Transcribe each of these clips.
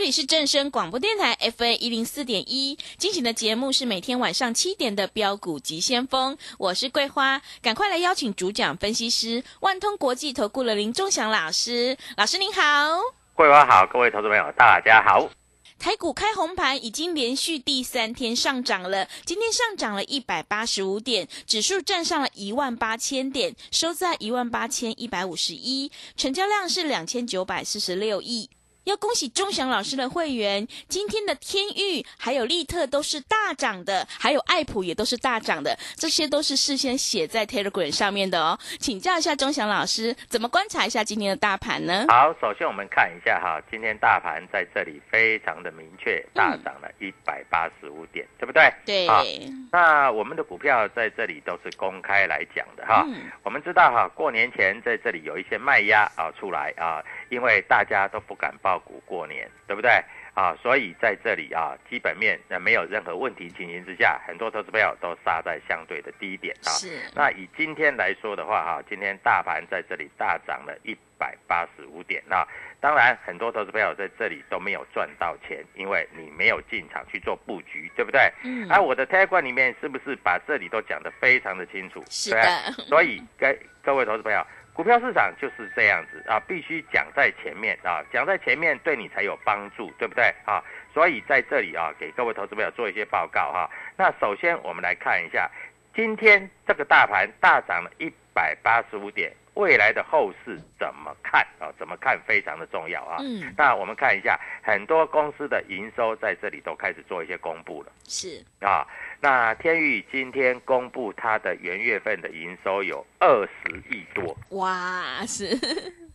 这里是正声广播电台 FA 一零四点一，进行的节目是每天晚上七点的标股急先锋，我是桂花，赶快来邀请主讲分析师万通国际投顾的林忠祥老师，老师您好。桂花好，各位投资朋友大家好。台股开红盘，已经连续第三天上涨了。今天上涨了一百八十五点，指数站上了一万八千点，收在一万八千一百五十一，成交量是两千九百四十六亿。要恭喜钟祥老师的会员，今天的天域还有利特都是大涨的，还有爱普也都是大涨的，这些都是事先写在 Telegram 上面的哦。请教一下钟祥老师，怎么观察一下今天的大盘呢？好，首先我们看一下哈，今天大盘在这里非常的明确，大涨了一百八十五点，对不对？对。啊，那我们的股票在这里都是公开来讲的哈。嗯我们知道哈，过年前在这里有一些卖压啊出来啊，因为大家都不敢报股过年，对不对？啊，所以在这里啊，基本面那没有任何问题情形之下，很多投资朋友都杀在相对的低点啊。是。那以今天来说的话，哈，今天大盘在这里大涨了一百八十五点。那当然，很多投资朋友在这里都没有赚到钱，因为你没有进场去做布局，对不对？嗯而我的 t a g 里面是不是把这里都讲得非常的清楚？是对的所以各各位投资朋友，股票市场就是这样子啊，必须讲在前面啊，讲在前面对你才有帮助，对不对啊？所以在这里啊，给各位投资朋友做一些报告哈。那首先我们来看一下，今天这个大盘大涨了一百八十五点，未来的后市怎么看啊？怎么看非常的重要啊。嗯，那我们看一下，很多公司的营收在这里都开始做一些公布了。是。啊，那天宇今天公布它的元月份的营收有二十亿多，哇，是。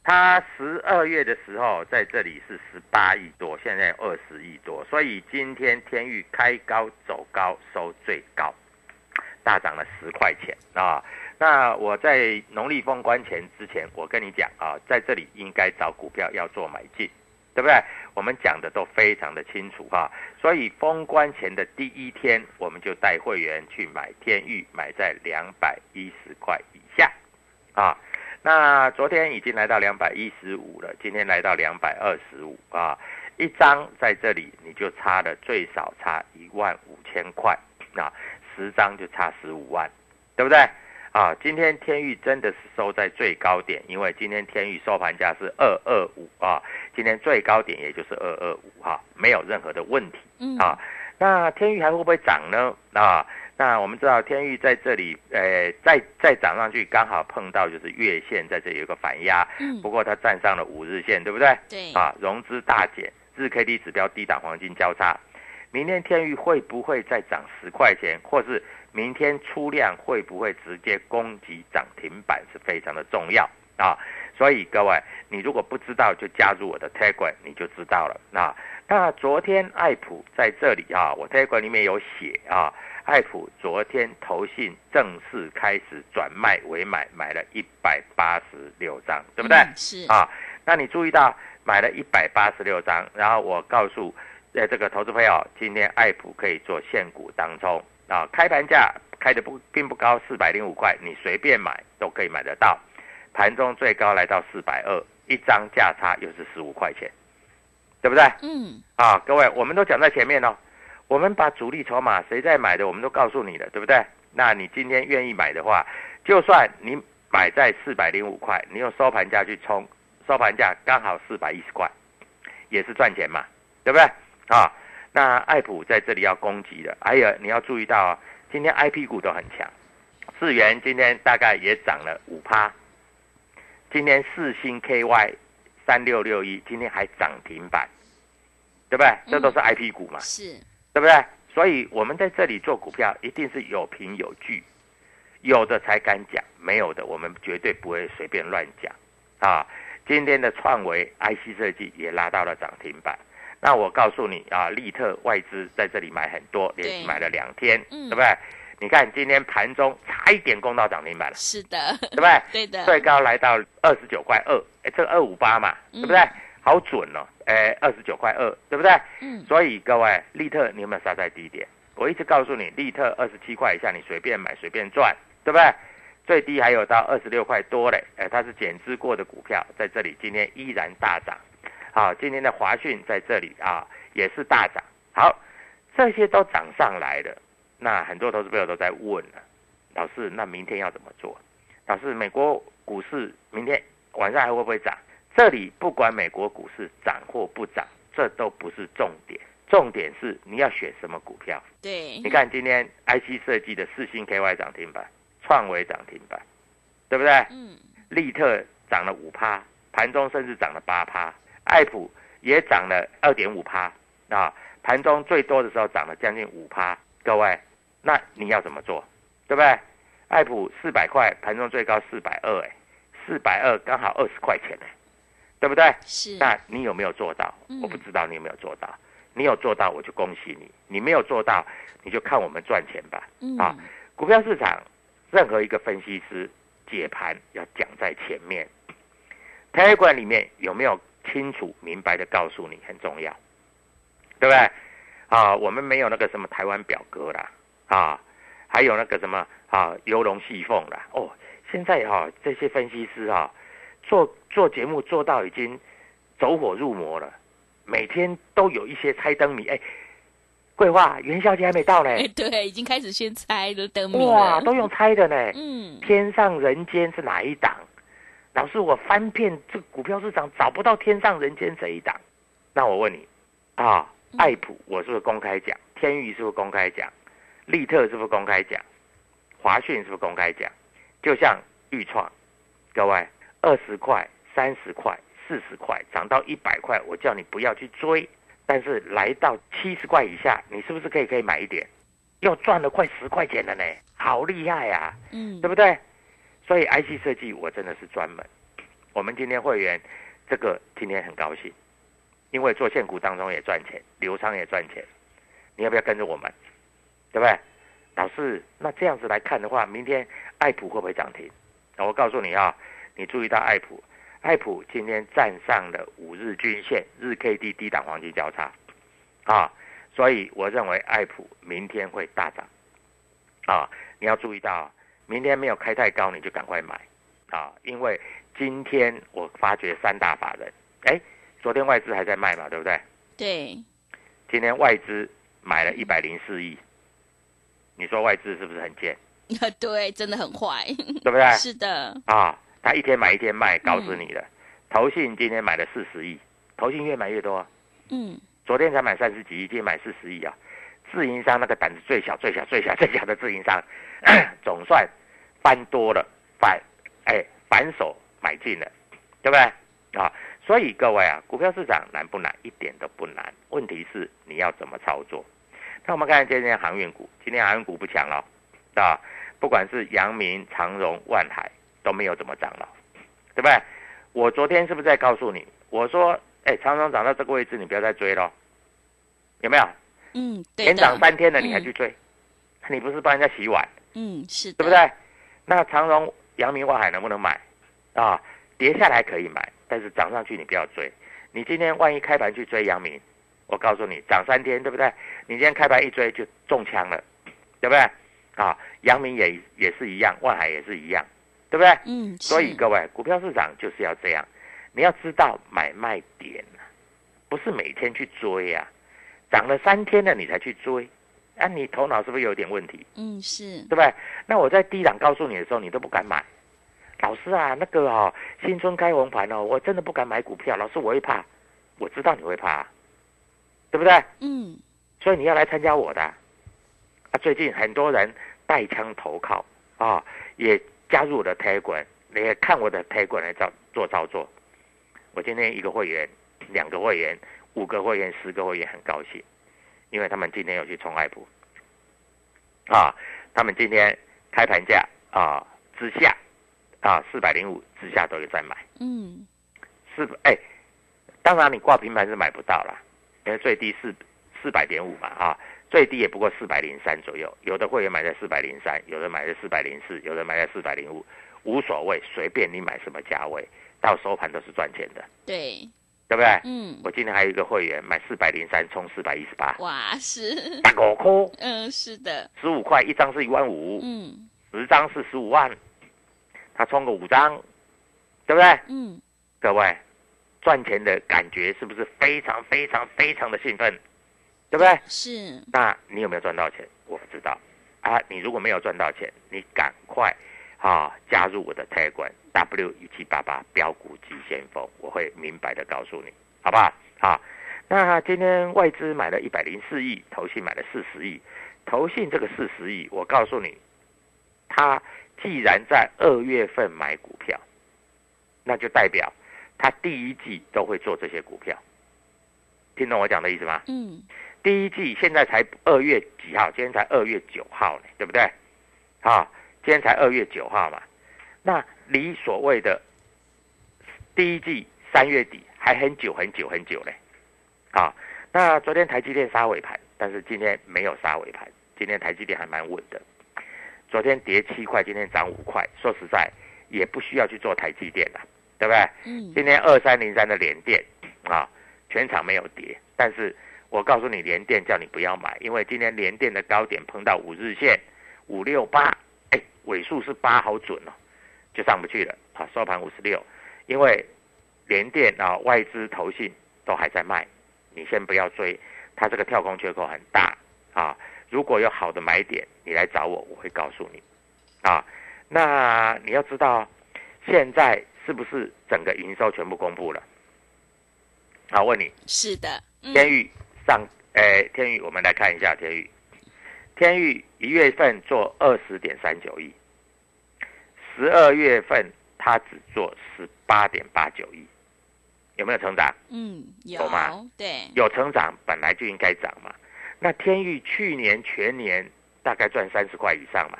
它十二月的时候在这里是十八亿多，现在二十亿多，所以今天天宇开高走高收最高，大涨了十块钱啊。那我在农历封关前之前，我跟你讲啊，在这里应该找股票要做买进，对不对？我们讲的都非常的清楚哈、所以封关前的第一天，我们就带会员去买天域，买在两百一十块以下啊。那昨天已经来到两百一十五了，今天来到两百二十五啊，一张在这里你就差了最少差一万五千块啊，十张就差十五万，对不对？啊，今天天域真的是收在最高点，因为今天天域收盘价是二二五啊，今天最高点也就是二二五哈，没有任何的问题嗯啊。那天域还会不会涨呢？啊，那我们知道天域在这里，呃，再再涨上去，刚好碰到就是月线在这里有个反压，嗯不过它站上了五日线，对不对？对。啊，融资大减，日 K D 指标低档黄金交叉，明天天域会不会再涨十块钱，或是明天出量会不会直接攻击涨停板是非常的重要啊。所以各位，你如果不知道，就加入我的 Telegram，你就知道了。那那昨天爱普在这里啊，我 Telegram 里面有写啊，爱普昨天投信正式开始转卖为买，买了一百八十六张，对不对？嗯是。啊，那你注意到买了一百八十六张，然后我告诉呃这个投资朋友，今天爱普可以做现股当中啊，开盘价开的不并不高，四百零五块，你随便买都可以买得到。盘中最高来到四百二，一张价差又是十五块钱，对不对？嗯，啊，各位，我们都讲在前面哦，我们把主力筹码谁在买的，我们都告诉你了，对不对？那你今天愿意买的话，就算你买在四百零五块，你用收盘价去冲，收盘价刚好四百一十块，也是赚钱嘛，对不对？啊，那爱普在这里要攻击的，还有你要注意到啊，今天 I P 股都很强，智源今天大概也涨了五趴，今天四星 K Y 三六六一今天还涨停板，对不对？这都是 I P 股嘛，是，对不对？所以我们在这里做股票，一定是有凭有据，有的才敢讲，没有的我们绝对不会随便乱讲啊。今天的创维 IC 设计也拉到了涨停板，那我告诉你啊，利特外资在这里买很多，连买了两天，嗯对不对？你看今天盘中差一点攻到涨停板了，是的，对不对？对的，最高来到二十九块二，哎，这个二五八嘛，对不对嗯？好准哦，哎，二十九块二，对不对？嗯，所以各位，利特你有没有杀在低点？我一直告诉你，利特二十七块以下你随便买随便赚，对不对？最低还有到二十六块多嘞，哎，它是减资过的股票，在这里今天依然大涨。好，今天的华讯在这里啊也是大涨。好，这些都涨上来了，那很多投资朋友都在问了，老师，那明天要怎么做？老师，美国股市明天晚上还会不会涨？这里不管美国股市涨或不涨，这都不是重点，重点是你要选什么股票。对你，看今天 IC 设计的四星 KY 涨停板，创维涨停板，对不对？嗯，利特涨了五趴，盘中甚至涨了八趴，爱普也涨了二点五趴啊，盘中最多的时候涨了将近五趴。各位，那你要怎么做？对不对？爱普四百块，盘中最高四百二，哎，四百二刚好二十块钱呢，对不对？是，那你有没有做到嗯？我不知道你有没有做到。你有做到，我就恭喜你；你没有做到，你就看我们赚钱吧。嗯，啊股票市场，任何一个分析师解盘要讲在前面。台管里面有没有清楚明白的告诉你很重要，对不对？啊，我们没有那个什么台湾表格啦，啊，还有那个什么啊游龙戏凤啦。哦，现在哈、这些分析师哈、做做节目做到已经走火入魔了，每天都有一些猜灯谜。哎，桂花元宵节还没到呢。哎，对，已经开始先猜的灯谜哇，都用猜的呢。嗯，天上人间是哪一档？老师，我翻遍这股票市场找不到天上人间这一档。那我问你，啊，嗯爱普我是不是公开讲？天宇是不是公开讲？利特是不是公开讲？华讯是不是公开讲？就像豫创，各位二十块、三十块、四十块涨到一百块，我叫你不要去追，但是来到七十块以下，你是不是可以可以买一点？又赚了快十块钱了呢，好厉害呀、嗯，对不对？所以 IC 设计我真的是专门。我们今天会员这个今天很高兴，因为做现股当中也赚钱，流仓也赚钱。你要不要跟着我们？对不对？老师，那这样子来看的话，明天爱普会不会涨停？我告诉你啊，你注意到爱普，爱普今天站上了五日均线，日 K D 低档黄金交叉，啊，所以我认为爱普明天会大涨，啊，你要注意到，明天没有开太高，你就赶快买，啊，因为今天我发觉三大法人，哎，昨天外资还在卖嘛，对不对？对，今天外资买了一百零四亿，你说外资是不是很贱？对，真的很坏，对不对？是的，啊，他一天买一天卖，搞死你了。投信今天买了四十亿，投信越买越多啊。嗯，昨天才买三十几亿，今天买四十亿啊！自营商那个胆子最小、最小、最小、最小的自营商，总算翻多了，反哎反手买进了，对不对？啊，所以各位啊，股票市场难不难？一点都不难，问题是你要怎么操作。那我们看今天航运股，今天航运股不强了，啊，不管是阳明、长荣、万海都没有怎么涨了，对不对？我昨天是不是在告诉你？我说，哎，长荣涨到这个位置，你不要再追了，有没有？嗯，对连涨的，三天了，你还嗯去追？你不是帮人家洗碗，嗯，是的，对不？对？那长荣、阳明、万海能不能买？啊，跌下来可以买，但是涨上去你不要追。你今天万一开盘去追阳明，我告诉你，涨三天，对不对？你今天开盘一追就中枪了，对不对？啊，阳明也也是一样，万海也是一样，对不对？嗯，所以各位，股票市场就是要这样，你要知道买卖点啊不是每天去追呀、涨了三天了你才去追，啊，你头脑是不是有点问题？嗯是对不对？那我在低档告诉你的时候，你都不敢买。老师啊，那个哦，新春开红盘哦，我真的不敢买股票。老师，我会怕，我知道你会怕，对不对？嗯所以你要来参加我的啊。啊最近很多人带枪投靠啊，也加入我的 Telegram，也看我的 Telegram 来操做操作。我今天一个会员、两个会员、五个会员、十个会员很高兴，因为他们今天有去冲爱普啊，他们今天开盘价啊之下啊四百零五之下都有在买。嗯四哎，当然你挂平盘是买不到啦，因为最低四四百点五嘛啊，最低也不过四百零三左右。有的会员买在四百零三，有的买在四百零四，有的买在四百零五，无所谓，随便你买什么价位，到收盘都是赚钱的，对对不对？嗯。我今天还有一个会员买四百零三，冲四百一十八，哇是。大狗哭，嗯是的。十五块一张是一万五，嗯。十张是十五万，他充个五张，对不对？嗯。各位，赚钱的感觉是不是非常非常非常的兴奋，对不对？是。那你有没有赚到钱？我不知道。啊。你如果没有赚到钱，你赶快啊加入我的 Telegram W 一七八八标股急先锋，我会明白的告诉你，好不好？好，那今天外资买了一百零四亿，投信买了四十亿，投信这个四十亿，我告诉你，他既然在二月份买股票，那就代表他第一季都会做这些股票，听懂我讲的意思吗？嗯第一季现在才二月几号？今天才二月九号呢，对不对？啊，今天才二月九号嘛，那离所谓的第一季三月底还很久很久很久嘞。啊，那昨天台积电杀尾盘，但是今天没有杀尾盘，今天台积电还蛮稳的。昨天跌七块，今天涨五块，说实在也不需要去做台积电了，对不对？嗯今天二三零三的联电啊，全场没有跌，但是我告诉你，联电叫你不要买，因为今天联电的高点碰到五日线五六八，哎，尾数是八，好准哦，就上不去了啊，收盘五十六，因为联电啊外资投信都还在卖，你先不要追，它这个跳空缺口很大啊，如果有好的买点，你来找我，我会告诉你啊，那你要知道现在是不是整个营收全部公布了？好，问你，是的嗯天宇上，诶、天宇，我们来看一下天宇。天域一月份做二十点三九亿，十二月份它只做十八点八九亿，有没有成长？嗯有懂吗对有成长，本来就应该涨嘛。那天域去年全年大概赚三十块以上嘛，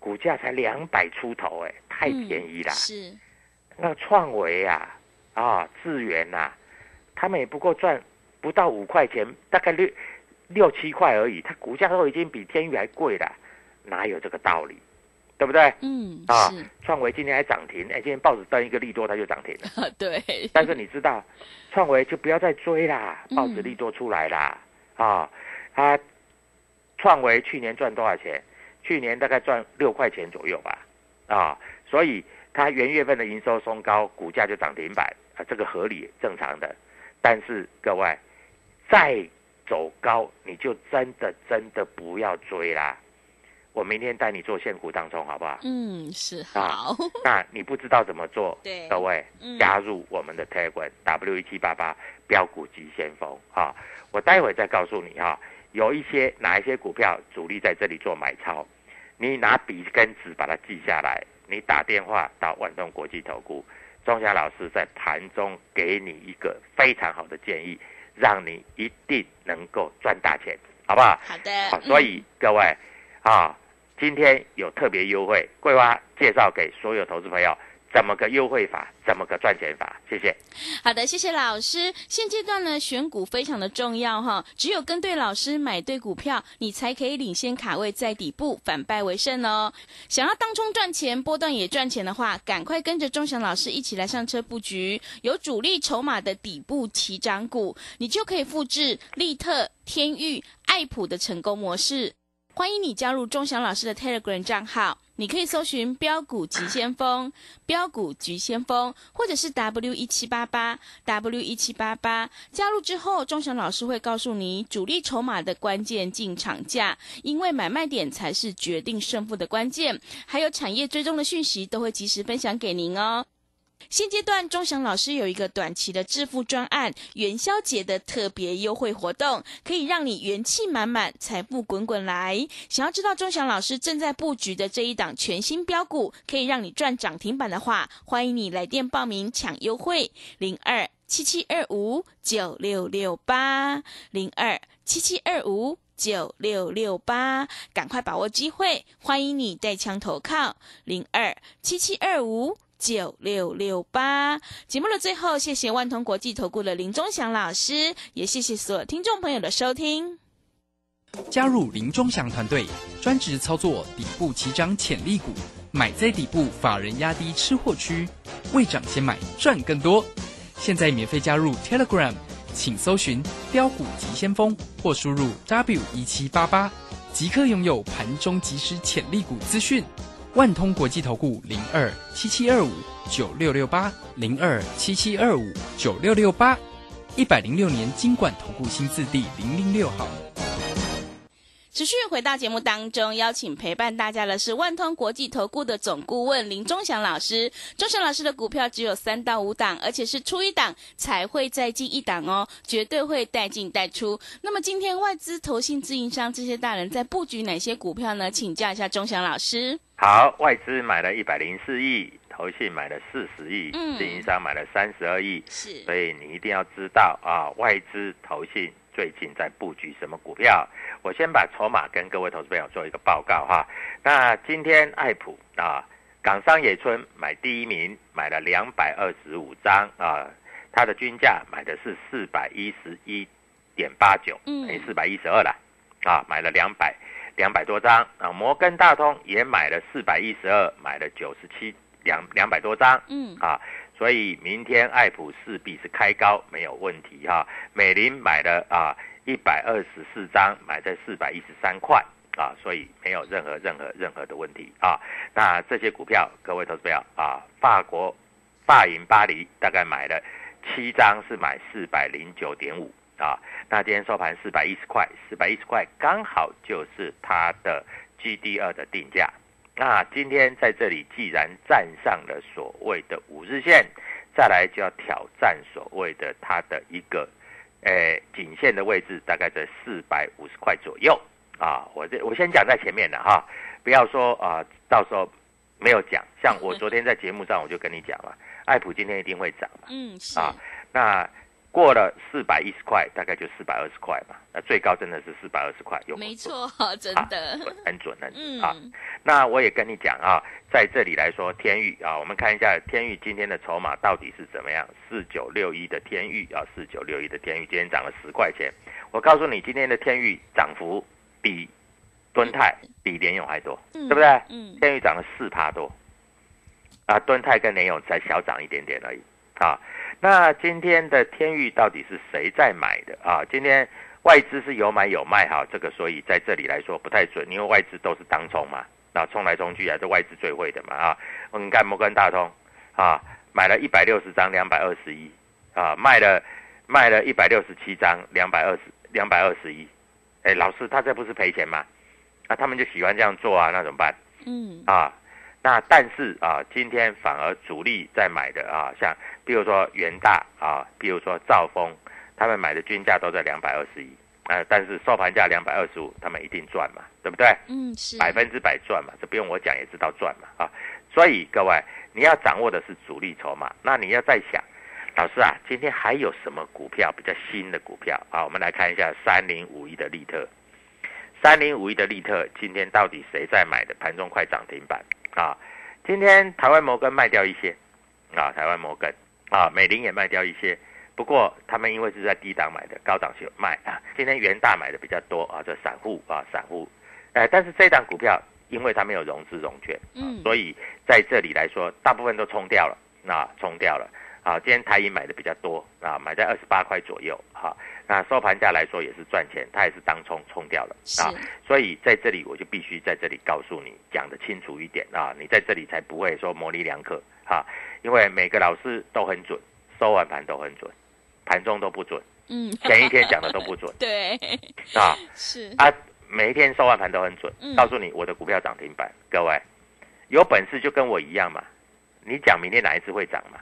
股价才两百出头、哎，太便宜啦。嗯是那创维啊，啊，智源呐、他们也不过赚不到五块钱，大概六六七块而已，它股价都已经比天宇还贵了，哪有这个道理？对不对？嗯啊是创维今天还涨停，哎，今天报纸登一个利多，它就涨停了。对但是你知道，创维就不要再追啦，嗯报纸利多出来啦，啊，它创维去年赚多少钱？去年大概赚六块钱左右吧，啊，所以它元月份的营收松高，股价就涨停板啊，这个合理正常的。但是各位，再走高，你就真的真的不要追啦。我明天带你做现股当中，好不好？嗯是啊好 那你不知道怎么做，对各位嗯加入我们的 Telegram W 一七八八标股急先锋啊！我待会再告诉你哈、有一些哪一些股票主力在这里做买超，你拿笔跟纸把它记下来，你打电话到万东国际投顾，钟霞老师在盘中给你一个非常好的建议，让你一定能够赚大钱，好不好？好的好，所以各位啊，今天有特别优惠，桂花介绍给所有投资朋友，怎么个优惠法？怎么个赚钱法？谢谢。好的，谢谢老师。现阶段呢，选股非常的重要哈，只有跟对老师，买对股票，你才可以领先卡位在底部，反败为胜哦。想要当冲赚钱，波段也赚钱的话，赶快跟着钟祥老师一起来上车布局，有主力筹码的底部起涨股，你就可以复制利特、天域、爱普的成功模式。欢迎你加入钟祥老师的 Telegram 账号，你可以搜寻“标股急先锋”、“标股急先锋”，或者是 W 一七八八 W 一七八八。加入之后，钟祥老师会告诉你主力筹码的关键进场价，因为买卖点才是决定胜负的关键。还有产业追踪的讯息，都会及时分享给您哦。现阶段，钟祥老师有一个短期的致富专案，元宵节的特别优惠活动，可以让你元气满满，财富滚滚来。想要知道钟祥老师正在布局的这一档全新标股，可以让你赚涨停板的话，欢迎你来电报名抢优惠，零二七七二五九六六八，零二七七二五九六六八，赶快把握机会，欢迎你带枪投靠，零二七七二五。九六六八节目的最后，谢谢万通国际投顾的林忠祥老师，也谢谢所有听众朋友的收听。加入林忠祥团队，专职操作底部起涨潜力股，买在底部，法人压低吃货区，未涨先买赚更多。现在免费加入 Telegram，请搜寻标股急先锋或输入 W 一七八八，即刻拥有盘中即时潜力股资讯。万通国际投顾零二七七二五九六六八零二七七二五九六六八，一百零六年金管投顾新字第零零六号。持续回到节目当中，邀请陪伴大家的是万通国际投顾的总顾问林忠祥老师。忠祥老师的股票只有三到五档，而且是出一档才会再进一档哦，绝对会带进带出。那么今天外资、投信、自营商这些大人在布局哪些股票呢？请教一下忠祥老师。好，外资买了一百零四亿，投信买了四十亿，嗯自营商买了三十二亿，是所以你一定要知道啊，外资、投信最近在布局什么股票。我先把筹码跟各位投资朋友做一个报告哈。那今天爱普啊，港商野村买第一名，买了两百二十五张啊，它的均价买的是四百一十一点八九，嗯等于四百一十二了啊，买了两百两百多张啊。摩根大通也买了四百一十二，买了九十七两两百多张，嗯啊，所以明天爱普势必是开高没有问题哈、美林买了啊一百二十四张，买在四百一十三块啊，所以没有任何任何任何的问题啊。那这些股票，各位投资友啊，法国法银巴黎大概买了七张，是买四百零九点五啊。那今天收盘四百一十块，四百一十块刚好就是它的 GD 二的定价。那今天在这里既然站上了所谓的五日线，再来就要挑战所谓的它的一个，呃，颈线的位置，大概在四百五十块左右啊。我这我先讲在前面的哈，不要说啊，到时候没有讲。像我昨天在节目上我就跟你讲了，艾普今天一定会涨嘛嗯是啊。那过了四百一十块，大概就四百二十块嘛。那最高真的是四百二十块，有没错，真啊的，很准很嗯准啊。那我也跟你讲啊，在这里来说，天域啊，我们看一下天域今天的筹码到底是怎么样？四九六一的天域啊，四九六一的天域今天涨了十块钱。我告诉你，今天的天域涨幅比敦泰、比联勇还多，嗯对不对？嗯天域涨了四趴多，啊，敦泰跟联勇才小涨一点点而已啊。那今天的天域到底是谁在买的啊？今天外资是有买有卖哈，这个所以在这里来说不太准，因为外资都是当冲嘛，那冲来冲去啊，这外资最会的嘛啊。你看摩根大通啊，买了一百六十张，两百二十一啊，卖了卖了一百六十七张，两百二十两百二十一。哎，老师，他这不是赔钱吗？啊，他们就喜欢这样做啊，那怎么办？嗯啊，那但是啊，今天反而主力在买的啊，像比如说元大啊，比如说兆丰，他们买的均价都在两百二十一，啊，但是收盘价两百二十五，他们一定赚嘛，对不对？嗯是百分之百赚嘛，这不用我讲也知道赚嘛啊。所以各位，你要掌握的是主力筹码，那你要再想，老师啊，今天还有什么股票比较新的股票啊？我们来看一下三零五一的利特，三零五一的利特今天到底谁在买的？盘中快涨停板啊！今天台湾摩根卖掉一些，啊，台湾摩根啊，美林也卖掉一些。不过他们因为是在低档买的，高档就卖啊。今天元大买的比较多啊，这散户啊，散户。哎，但是这档股票因为它没有融资融券，嗯，所以在这里来说，大部分都冲掉了，那冲掉了。啊，今天台银买的比较多啊，买在二十八块左右哈。那收盘价来说也是赚钱，它也是当冲冲掉了啊。所以在这里我就必须在这里告诉你，讲的清楚一点啊，你在这里才不会说模棱两可哈。因为每个老师都很准，收完盘都很准，盘中都不准，嗯，前一天讲的都不准，对，啊是啊，每一天收完盘都很准，告诉你我的股票涨停板，各位有本事就跟我一样嘛，你讲明天哪一次会涨嘛？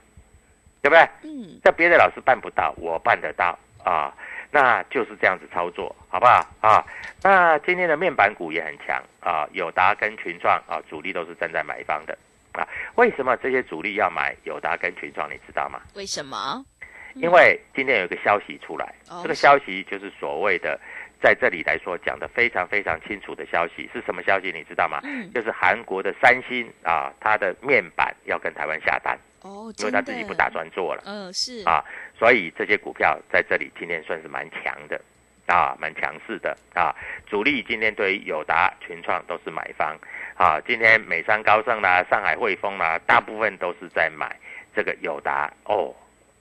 对不对？嗯，这别的老师办不到，我办得到啊，那就是这样子操作，好不好啊？那今天的面板股也很强啊，友达跟群创啊，主力都是站在买方的啊。为什么这些主力要买友达跟群创？你知道吗？为什么？因为今天有一个消息出来，这个消息就是所谓的在这里来说讲的非常非常清楚的消息，是什么消息？你知道吗？嗯，就是韩国的三星啊，它的面板要跟台湾下单。哦，因为他自己不打算做了，嗯，是啊，所以这些股票在这里今天算是蛮强的，啊，蛮强势的啊。主力今天对于友达、群创都是买方，啊，今天美商高盛啦、上海汇丰啦，大部分都是在买这个友达哦。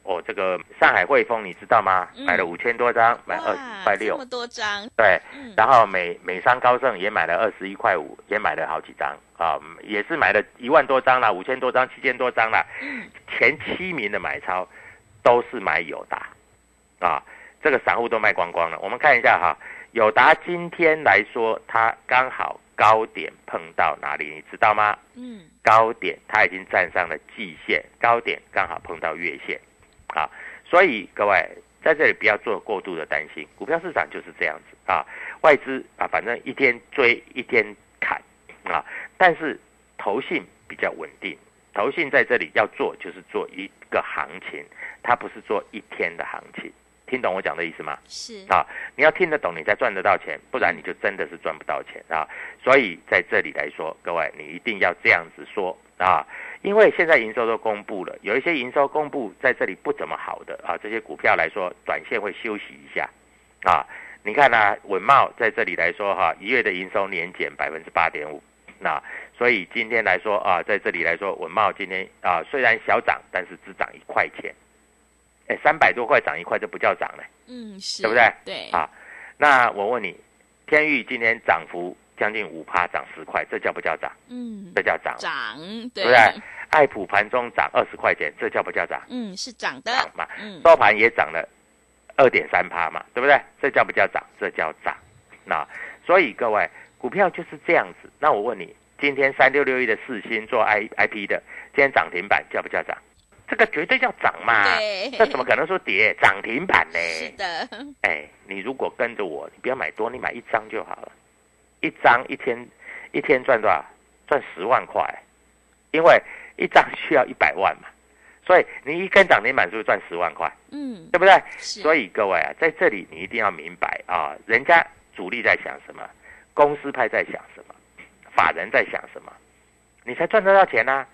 哦，这个上海汇丰你知道吗？买了五千多张，买二十块六，这么多张。对，然后美美商高盛也买了二十一块五，也买了好几张啊，也是买了一万多张啦，五千多张，七千多张啦。前七名的买超都是买友达，啊，这个散户都卖光光了。我们看一下哈，友达今天来说，它刚好高点碰到哪里，你知道吗？嗯，高点它已经站上了季线，高点刚好碰到月线。啊，所以各位在这里不要做过度的担心，股票市场就是这样子啊，外资啊，反正一天追一天砍啊，但是投信比较稳定，投信在这里要做就是做一个行情，它不是做一天的行情，听懂我讲的意思吗？是啊，你要听得懂，你才赚得到钱，不然你就真的是赚不到钱啊。所以在这里来说，各位你一定要这样子说啊。因为现在营收都公布了，有一些营收公布在这里不怎么好的啊，这些股票来说，短线会休息一下，啊，你看呢，稳茂在这里来说哈，一月的营收年减百分之八点五，那所以今天来说啊，在这里来说，稳茂今天啊虽然小涨，但是只涨一块钱，哎，三百多块涨一块就不叫涨了，嗯，是对不对？对啊，那我问你，天域今天涨幅？将近五趴涨十块，这叫不叫涨？嗯，这叫涨。涨，对不对？爱普盘中涨二十块钱，这叫不叫涨？嗯，是涨的。涨嘛，嗯，收盘也涨了二点三趴嘛，对不对？这叫不叫涨？这叫涨。那所以各位股票就是这样子。那我问你，今天三六六一的四星做 I I P 的，今天涨停板叫不叫涨？这个绝对叫涨嘛。对。这怎么可能说跌？涨停板呢？是的。哎，你如果跟着我，你不要买多，你买一张就好了。一张一天，一天赚多少？赚十万块，因为一张需要一百万嘛，所以你一根涨停板是不是赚十万块？嗯，对不对？所以各位啊，在这里你一定要明白啊，人家主力在想什么，公司派在想什么，法人在想什么，你才赚得到钱呢。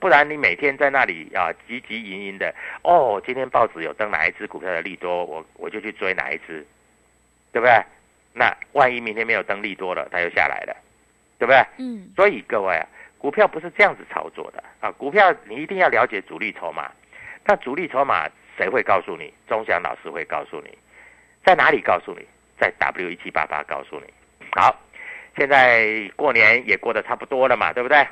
不然你每天在那里啊急急营营的哦，今天报纸有登哪一只股票的利多，我我就去追哪一只，对不对？那万一明天没有登利多了，它又下来了，对不对？嗯。所以各位啊，股票不是这样子操作的啊！股票你一定要了解主力筹码。那主力筹码谁会告诉你？钟祥老师会告诉你，在哪里告诉你？在 W 一七八八告诉你。好，现在过年也过得差不多了嘛，对不对？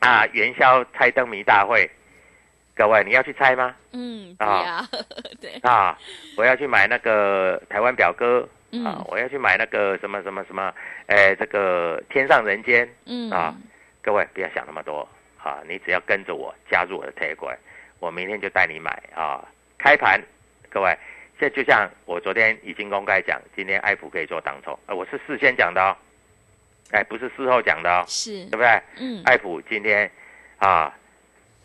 啊，元宵猜灯谜大会，各位你要去猜吗？嗯，啊，对啊，我要去买那个台湾表哥。啊！我要去买那个什么什么什么，哎，这个天上人间，嗯啊，各位不要想那么多啊！你只要跟着我加入我的特管，我明天就带你买啊！开盘，各位，这就像我昨天已经公开讲，今天爱普可以做当冲，呃，我是事先讲的哦，哎，不是事后讲的哦，是对不对？嗯，爱普今天啊，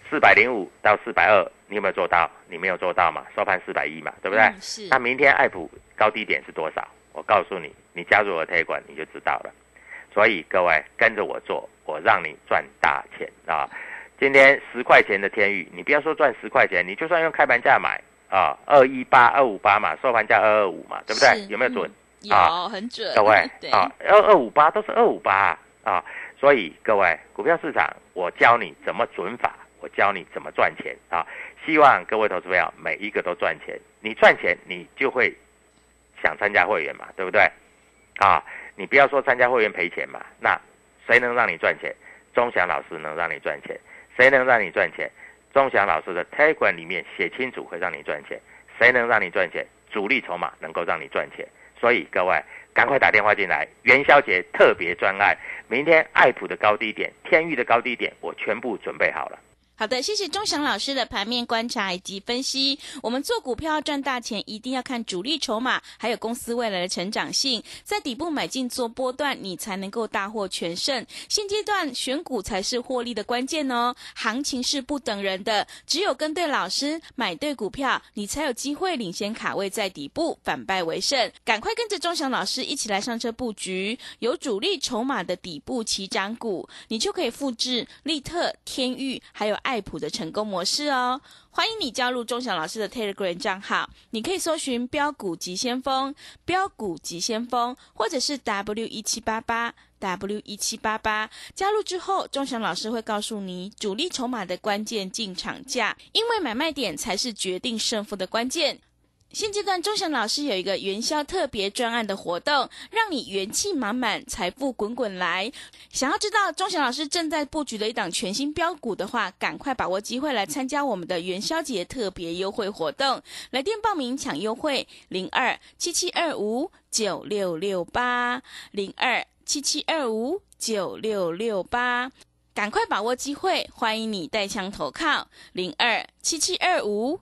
四百零五到四百二，你有没有做到？你没有做到嘛？收盘四百一嘛，对不对？是。那明天爱普高低点是多少？我告诉你，你加入我的推管你就知道了。所以各位跟着我做，我让你赚大钱啊！今天十块钱的天域，你不要说赚十块钱，你就算用开盘价买啊，二一八、二五八嘛，收盘价二二五嘛，对不对？有没有准？有，很准。各位 啊，二二五八都是二五八啊，所以各位股票市场，我教你怎么准法，我教你怎么赚钱啊！希望各位投资朋友每一个都赚钱，你赚钱你就会想参加会员嘛，对不对？啊，你不要说参加会员赔钱嘛，那谁能让你赚钱？钟祥老师能让你赚钱。谁能让你赚钱？钟祥老师的 Telegram 里面写清楚会让你赚钱。谁能让你赚钱？主力筹码能够让你赚钱。所以各位赶快打电话进来，元宵节特别专案，明天爱普的高低点、天域的高低点，我全部准备好了。好的，谢谢钟祥老师的盘面观察以及分析。我们做股票赚大钱，一定要看主力筹码，还有公司未来的成长性，在底部买进做波段，你才能够大获全胜。现阶段选股才是获利的关键哦。行情是不等人的，只有跟对老师，买对股票，你才有机会领先卡位在底部，反败为胜。赶快跟着钟祥老师一起来上车布局，有主力筹码的底部起涨股，你就可以复制利特、天域还有爱。爱普的成功模式哦，欢迎你加入钟祥老师的 Telegram 账号，你可以搜寻标股急先锋、标股急先锋，或者是 W 一七八八 W 一七八八。加入之后，钟祥老师会告诉你主力筹码的关键进场价，因为买卖点才是决定胜负的关键。现阶段，钟祥老师有一个元宵特别专案的活动，让你元气满满，财富滚滚来。想要知道钟祥老师正在布局的一档全新标股的话，赶快把握机会来参加我们的元宵节特别优惠活动。来电报名抢优惠：零二七七二五九六六八零二七七二五九六六八。赶快把握机会，欢迎你带枪投靠零二七七二五